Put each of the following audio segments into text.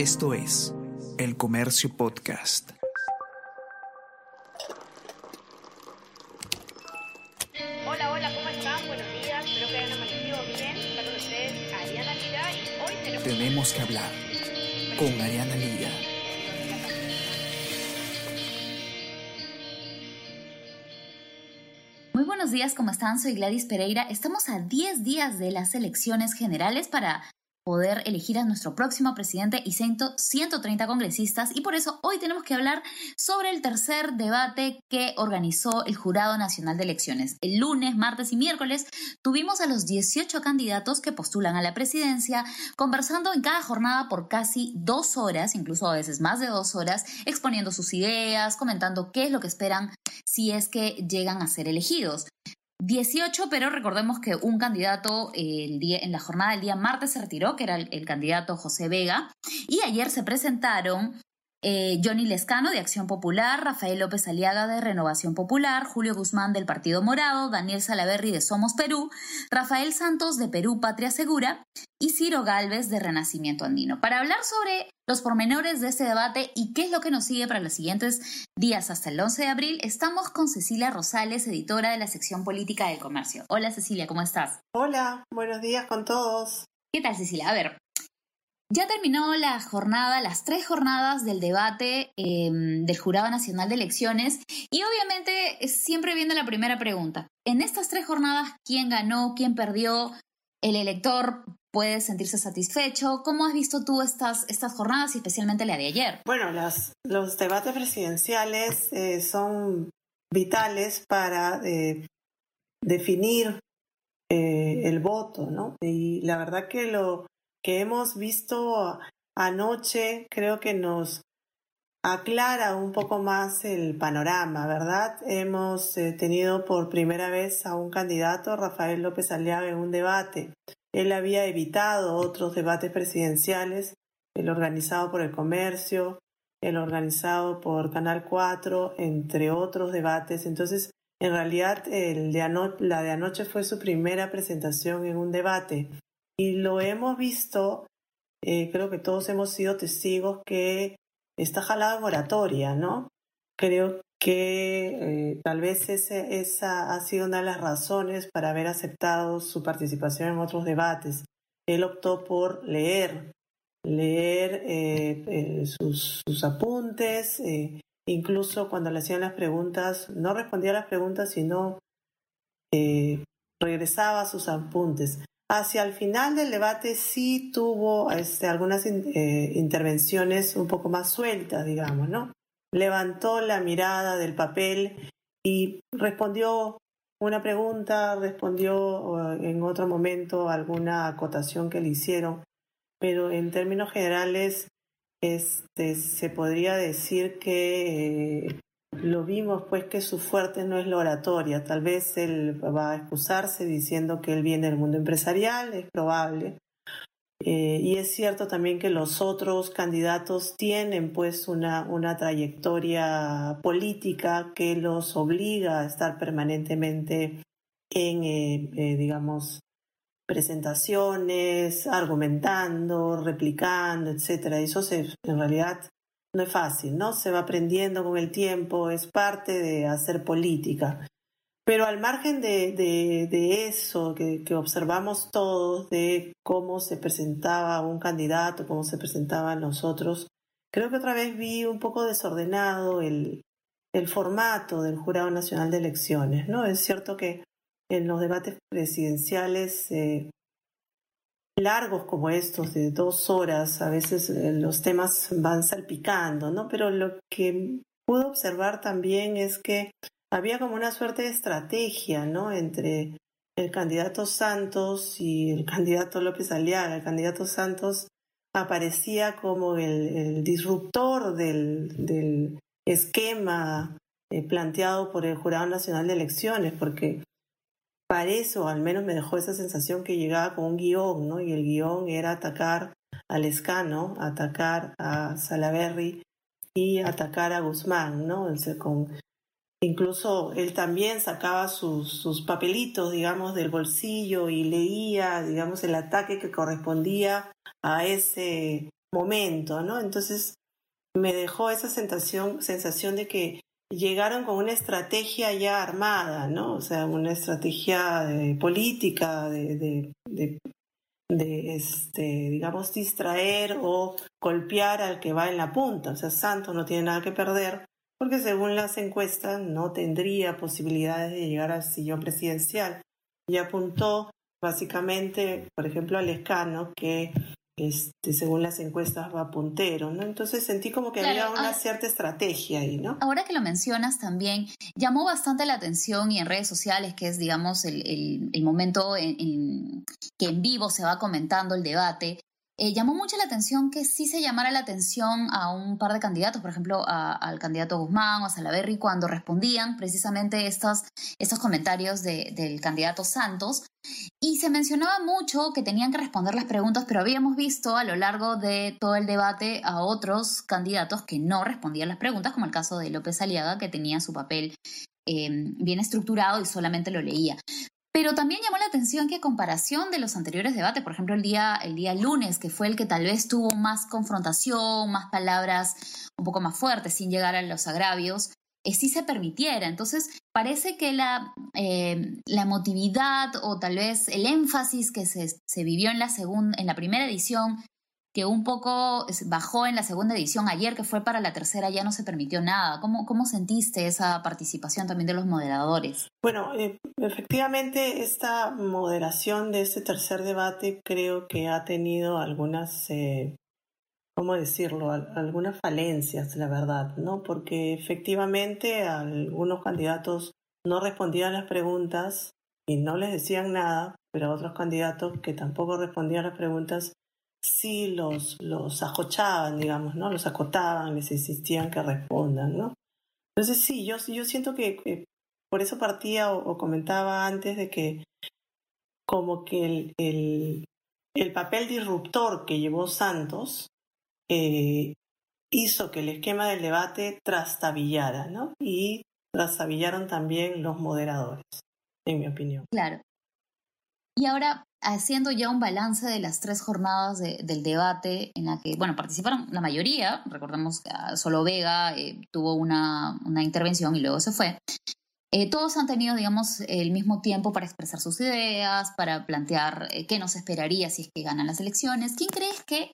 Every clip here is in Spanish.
Esto es El Comercio Podcast. Hola, hola, ¿cómo están? Buenos días, espero que hayan amanecido bien. Está con ustedes Ariana Lira y hoy tenemos... Tenemos que hablar con Ariana Lira. Muy buenos días, ¿cómo están? Soy Gladys Pereira. Estamos a 10 días de las elecciones generales para poder elegir a nuestro próximo presidente y 130 congresistas y por eso hoy tenemos que hablar sobre el tercer debate que organizó el Jurado Nacional de Elecciones. El lunes, martes y miércoles tuvimos a los 18 candidatos que postulan a la presidencia conversando en cada jornada por casi dos horas, incluso a veces más de dos horas, exponiendo sus ideas, comentando qué es lo que esperan si es que llegan a ser elegidos. 18, pero recordemos que un candidato el día, en la jornada del día martes se retiró, que era el, candidato José Vega, y ayer se presentaron eh, Johnny Lescano de Acción Popular, Rafael López Aliaga de Renovación Popular, Julio Guzmán del Partido Morado, Daniel Salaverri de Somos Perú, Rafael Santos de Perú Patria Segura y Ciro Galvez de Renacimiento Andino. Para hablar sobre los pormenores de este debate y qué es lo que nos sigue para los siguientes días hasta el 11 de abril, estamos con Cecilia Rosales, editora de la sección política del comercio. Hola Cecilia, ¿cómo estás? Hola, buenos días con todos. ¿Qué tal Cecilia? A ver, ya terminó la jornada, las tres jornadas del debate em, del Jurado Nacional de Elecciones y obviamente siempre viene la primera pregunta. En estas tres jornadas, ¿quién ganó? ¿Quién perdió? ¿El elector puede sentirse satisfecho? ¿Cómo has visto tú estas, estas jornadas y especialmente la de ayer? Bueno, los debates presidenciales eh, son vitales para eh, definir eh, el voto, ¿no? Y la verdad que lo que hemos visto anoche creo que nos aclara un poco más el panorama, ¿verdad? Hemos eh, tenido por primera vez a un candidato, Rafael López Aliaga, en un debate. Él había evitado otros debates presidenciales, el organizado por el comercio, el organizado por Canal 4, entre otros debates. Entonces, en realidad, el de la de anoche fue su primera presentación en un debate. Y lo hemos visto, eh, creo que todos hemos sido testigos que está jalado en oratoria, ¿no? Creo que eh, tal vez esa ha sido una de las razones para haber aceptado su participación en otros debates. Él optó por leer, leer eh, sus, sus, apuntes, incluso cuando le hacían las preguntas, no respondía a las preguntas, sino regresaba a sus apuntes. Hacia el final del debate sí tuvo este, algunas eh, intervenciones un poco más sueltas, digamos, ¿no? Levantó la mirada del papel y respondió una pregunta, respondió en otro momento alguna acotación que le hicieron, pero en términos generales este, se podría decir que eh, lo vimos pues que su fuerte no es la oratoria. Tal vez él va a excusarse diciendo que él viene del mundo empresarial, es probable. Eh, y es cierto también que los otros candidatos tienen pues una, una trayectoria política que los obliga a estar permanentemente en, eh, eh, digamos, presentaciones, argumentando, replicando, etc. Eso se, en realidad no es fácil, ¿no? Se va aprendiendo con el tiempo, es parte de hacer política. Pero al margen de, eso que, observamos todos, de cómo se presentaba un candidato, cómo se presentaban nosotros, creo que otra vez vi un poco desordenado el, el formato del Jurado Nacional de Elecciones, ¿no? Es cierto que en los debates presidenciales eh, largos como estos de dos horas, a veces eh, los temas van salpicando, ¿no? Pero lo que pude observar también es que había como una suerte de estrategia, ¿no? Entre el candidato Santos y el candidato López Aliaga. El candidato Santos aparecía como el, disruptor del, esquema eh, planteado por el Jurado Nacional de Elecciones, porque para eso al menos me dejó esa sensación que llegaba con un guion, ¿no? Y el guion era atacar al Escano, atacar a Salaberry y atacar a Guzmán, ¿no? Incluso él también sacaba sus, sus papelitos, digamos, del bolsillo y leía, digamos, el ataque que correspondía a ese momento, ¿no? Entonces me dejó esa sensación, sensación de que llegaron con una estrategia ya armada, ¿no? O sea, una estrategia de política, de, de, de, este, digamos, distraer o golpear al que va en la punta. O sea, Santos no tiene nada que perder porque según las encuestas no tendría posibilidades de llegar al sillón presidencial. Y apuntó básicamente, por ejemplo, al escano que este, según las encuestas va puntero, ¿no? Entonces sentí como que había una cierta estrategia ahí, ¿no? Ahora que lo mencionas también, llamó bastante la atención y en redes sociales, que es, digamos, el, momento en, que en vivo se va comentando el debate, eh, llamó mucho la atención que sí se llamara la atención a un par de candidatos, por ejemplo, al candidato Guzmán o a Salaverry, cuando respondían precisamente estos, estos comentarios del candidato Santos. Y se mencionaba mucho que tenían que responder las preguntas, pero habíamos visto a lo largo de todo el debate a otros candidatos que no respondían las preguntas, como el caso de López Aliaga, que tenía su papel eh, bien estructurado y solamente lo leía. Pero también llamó la atención que a comparación de los anteriores debates, por ejemplo el día, el día lunes, que fue el que tal vez tuvo más confrontación, más palabras un poco más fuertes, sin llegar a los agravios, eh, sí se permitiera. Entonces, parece que la, eh, la emotividad o tal vez el énfasis que se, se vivió en la, en la primera edición que un poco bajó en la segunda edición ayer, que fue para la tercera, ya no se permitió nada. ¿Cómo, cómo sentiste esa participación también de los moderadores? Bueno, eh, efectivamente, esta moderación de este tercer debate creo que ha tenido algunas, eh, ¿cómo decirlo?, algunas falencias, la verdad, ¿no? Porque efectivamente algunos candidatos no respondían las preguntas y no les decían nada, pero otros candidatos que tampoco respondían las preguntas sí los, los ajochaban, digamos, ¿no? Los acotaban, les insistían que respondan, ¿no? Entonces sí, yo, yo siento que, por eso partía o, comentaba antes de que como que el, el, el papel disruptor que llevó Santos eh, hizo que el esquema del debate trastabillara, ¿no? Y trastabillaron también los moderadores, en mi opinión. Claro. Y ahora, haciendo ya un balance de las tres jornadas del debate en la que, bueno, participaron la mayoría, recordemos que solo Vega eh, tuvo una, intervención y luego se fue. Eh, todos han tenido, digamos, el mismo tiempo para expresar sus ideas, para plantear eh, qué nos esperaría si es que ganan las elecciones. ¿Quién crees que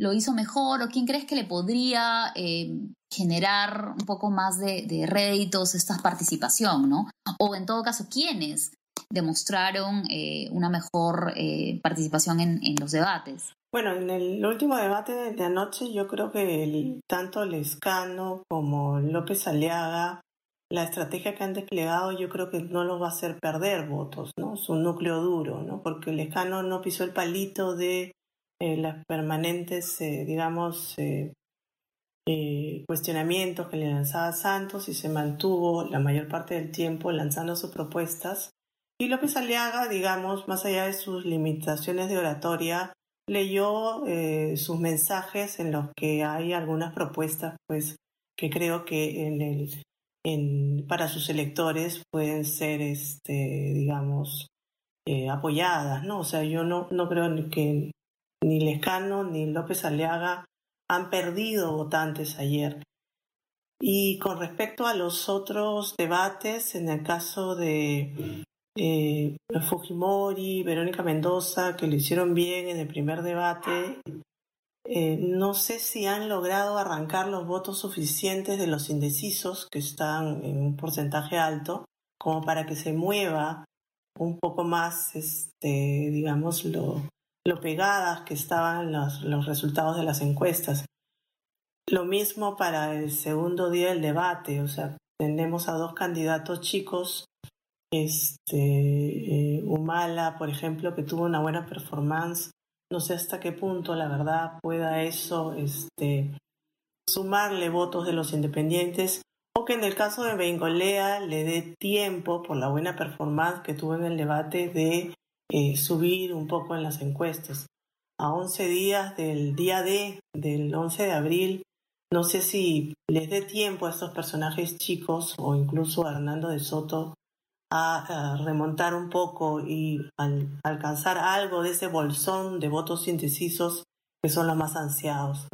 lo hizo mejor o quién crees que le podría generar un poco más de, de réditos esta participación, ¿no? O en todo caso, ¿quiénes demostraron eh, una mejor eh, participación en, los debates. Bueno, en el último debate de anoche yo creo que tanto Lescano como López Aliaga, la estrategia que han desplegado yo creo que no lo va a hacer perder votos, ¿no? Es un núcleo duro, ¿no? Porque Lescano no pisó el palito de eh, las permanentes, digamos, cuestionamientos que le lanzaba Santos y se mantuvo la mayor parte del tiempo lanzando sus propuestas y López Aliaga, digamos, más allá de sus limitaciones de oratoria, leyó eh, sus mensajes en los que hay algunas propuestas, pues, que creo que en el, para sus electores pueden ser, este, digamos, eh, apoyadas, ¿no? O sea, yo no, no creo que ni Lescano ni López Aliaga han perdido votantes ayer. Y con respecto a los otros debates, en el caso de eh, Fujimori, Verónica Mendoza, que lo hicieron bien en el primer debate. Eh, no sé si han logrado arrancar los votos suficientes de los indecisos, que están en un porcentaje alto, como para que se mueva un poco más, este, digamos, lo, pegadas que estaban los, los resultados de las encuestas. Lo mismo para el segundo día del debate, o sea, tenemos a dos candidatos chicos este, eh, Humala, por ejemplo, que tuvo una buena performance. No sé hasta qué punto, la verdad, pueda eso este, sumarle votos de los independientes o que en el caso de Bengolea le dé tiempo por la buena performance que tuvo en el debate de eh, subir un poco en las encuestas. A 11 días del día D, del 11 de abril, no sé si les dé tiempo a estos personajes chicos o incluso a Hernando de Soto a, remontar un poco y alcanzar algo de ese bolsón de votos indecisos que son los más ansiados.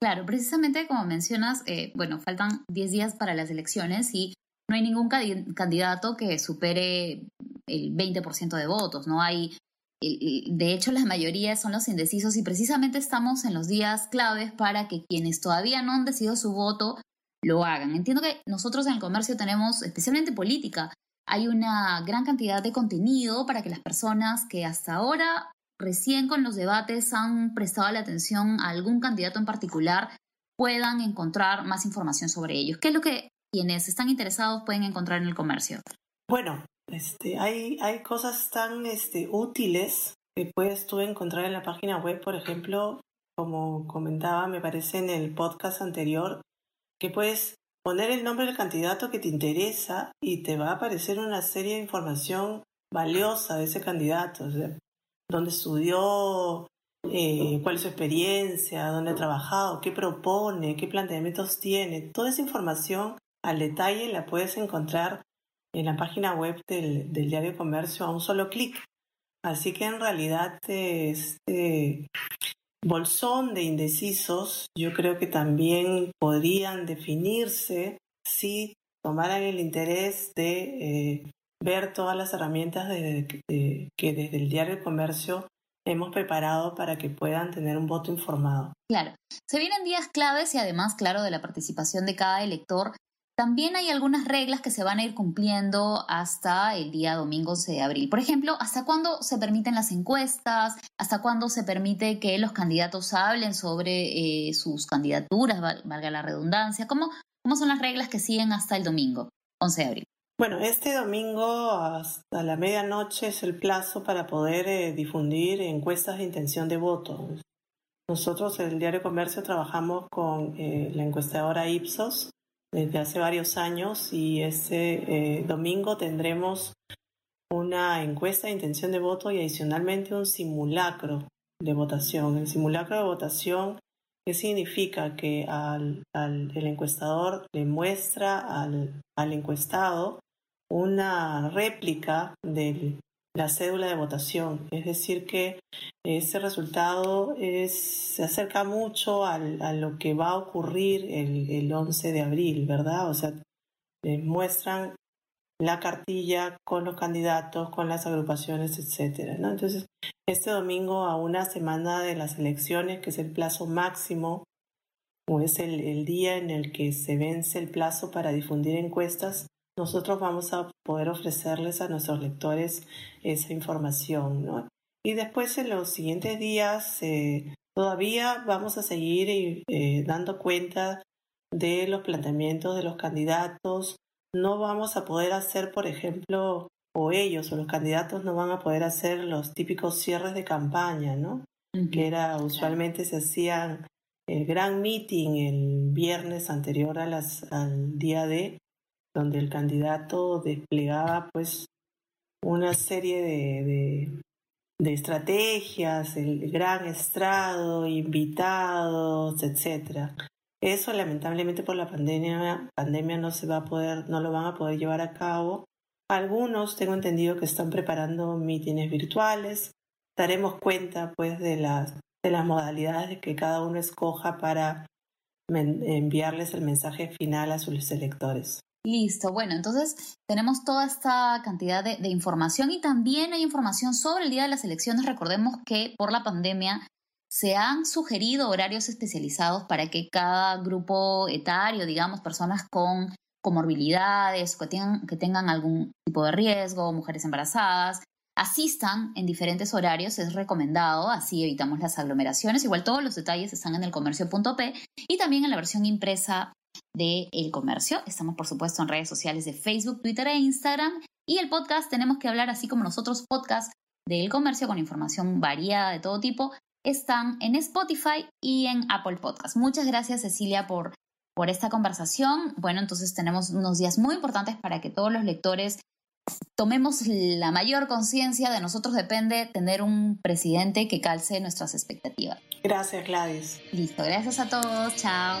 Claro, precisamente como mencionas, eh, bueno, faltan 10 días para las elecciones y no hay ningún candidato que supere el 20% de votos, no hay de hecho, la mayoría son los indecisos y precisamente estamos en los días claves para que quienes todavía no han decidido su voto lo hagan. Entiendo que nosotros en el comercio tenemos, especialmente política, hay una gran cantidad de contenido para que las personas que hasta ahora, recién con los debates, han prestado la atención a algún candidato en particular, puedan encontrar más información sobre ellos. ¿Qué es lo que quienes están interesados pueden encontrar en el comercio? Bueno, este, hay, hay cosas tan este, útiles que puedes tú encontrar en la página web, por ejemplo, como comentaba, me parece en el podcast anterior, que puedes poner el nombre del candidato que te interesa y te va a aparecer una serie de información valiosa de ese candidato, o dónde estudió, eh, cuál es su experiencia, dónde ha trabajado, qué propone, qué planteamientos tiene. Toda esa información al detalle la puedes encontrar en la página web del, diario Comercio a un solo clic. Así que en realidad este bolsón de indecisos yo creo que también podrían definirse si tomaran el interés de eh, ver todas las herramientas que desde el diario Comercio hemos preparado para que puedan tener un voto informado. Claro, se vienen días claves y además, claro, de la participación de cada elector también hay algunas reglas que se van a ir cumpliendo hasta el día domingo 11 de abril. Por ejemplo, ¿hasta cuándo se permiten las encuestas? ¿Hasta cuándo se permite que los candidatos hablen sobre eh, sus candidaturas, valga la redundancia? ¿Cómo, ¿Cómo son las reglas que siguen hasta el domingo 11 de abril? Bueno, este domingo hasta la medianoche es el plazo para poder eh, difundir encuestas de intención de voto. Nosotros en el Diario Comercio trabajamos con eh, la encuestadora Ipsos desde hace varios años y este domingo tendremos una encuesta de intención de voto y adicionalmente un simulacro de votación. El simulacro de votación, ¿qué significa? Que al, el encuestador le muestra al, al encuestado una réplica del la cédula de votación. Es decir, que ese resultado es, se acerca mucho a lo que va a ocurrir el, el 11 de abril, ¿verdad? O sea, muestran la cartilla con los candidatos, con las agrupaciones, etcétera, ¿no? Entonces, este domingo, a una semana de las elecciones, que es el plazo máximo, o es el, el día en el que se vence el plazo para difundir encuestas, nosotros vamos a poder ofrecerles a nuestros lectores esa información. ¿no? Y después en los siguientes días eh, todavía vamos a seguir eh, dando cuenta de los planteamientos de los candidatos. No vamos a poder hacer, por ejemplo, o ellos o los candidatos no van a poder hacer los típicos cierres de campaña, ¿no? Que era usualmente se hacían el gran meeting el viernes anterior a las, al día de donde el candidato desplegaba pues una serie de, de, estrategias, el gran estrado, invitados, etcétera. Eso lamentablemente por la pandemia, pandemia no se va a poder, no lo van a poder llevar a cabo. Algunos tengo entendido que están preparando mítines virtuales. Daremos cuenta pues de las de las modalidades que cada uno escoja para enviarles el mensaje final a sus electores. Listo, bueno, entonces tenemos toda esta cantidad de, información y también hay información sobre el día de las elecciones. Recordemos que por la pandemia se han sugerido horarios especializados para que cada grupo etario, digamos, personas con comorbilidades, que tengan, que tengan algún tipo de riesgo, mujeres embarazadas, asistan en diferentes horarios, es recomendado, así evitamos las aglomeraciones. Igual todos los detalles están en el comercio.p y también en la versión impresa de El Comercio. Estamos, por supuesto, en redes sociales de Facebook, Twitter e Instagram. Y el podcast Tenemos que hablar, así como nosotros podcasts del comercio con información variada de todo tipo, están en Spotify y en Apple Podcast. Muchas gracias, Cecilia, por, por esta conversación. Bueno, entonces tenemos unos días muy importantes para que todos los lectores tomemos la mayor conciencia de nosotros depende tener un presidente que calce nuestras expectativas. Gracias, Gladys. Listo, gracias a todos. Chao.